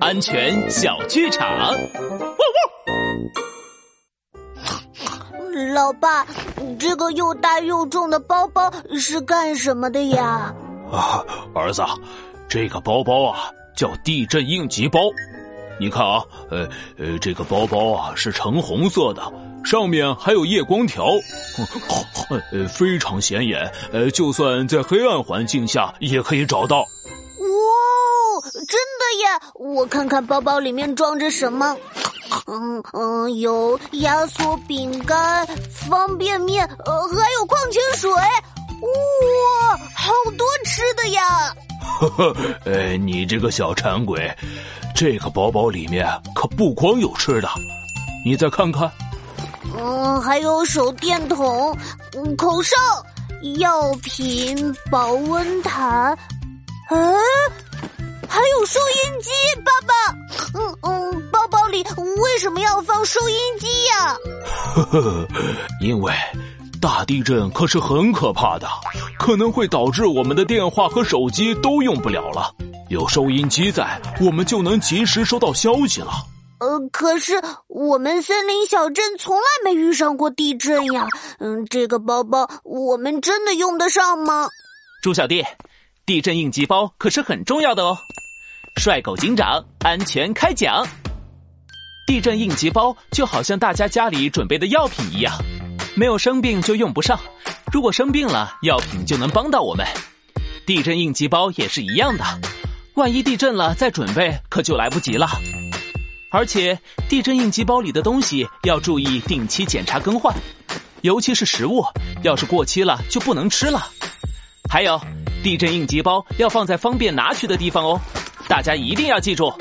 安全小剧场。老爸，这个又大又重的包包是干什么的呀？啊，儿子，这个包包啊叫地震应急包。你看啊，呃呃，这个包包啊是橙红色的，上面还有夜光条，呃，非常显眼。呃，就算在黑暗环境下也可以找到。哇，真的耶！我看看包包里面装着什么。嗯嗯，有压缩饼干、方便面，呃，还有矿泉水。哇，好多吃的呀！呵呵，呃，你这个小馋鬼。这个包包里面可不光有吃的，你再看看，嗯，还有手电筒、口哨、药品、保温毯，嗯，还有收音机。爸爸，嗯嗯，包包里为什么要放收音机呀？呵呵，因为大地震可是很可怕的，可能会导致我们的电话和手机都用不了了。有收音机在，我们就能及时收到消息了。呃，可是我们森林小镇从来没遇上过地震呀。嗯，这个包包我们真的用得上吗？猪小弟，地震应急包可是很重要的哦。帅狗警长，安全开讲。地震应急包就好像大家家里准备的药品一样，没有生病就用不上。如果生病了，药品就能帮到我们。地震应急包也是一样的。万一地震了，再准备可就来不及了。而且，地震应急包里的东西要注意定期检查更换，尤其是食物，要是过期了就不能吃了。还有，地震应急包要放在方便拿取的地方哦，大家一定要记住。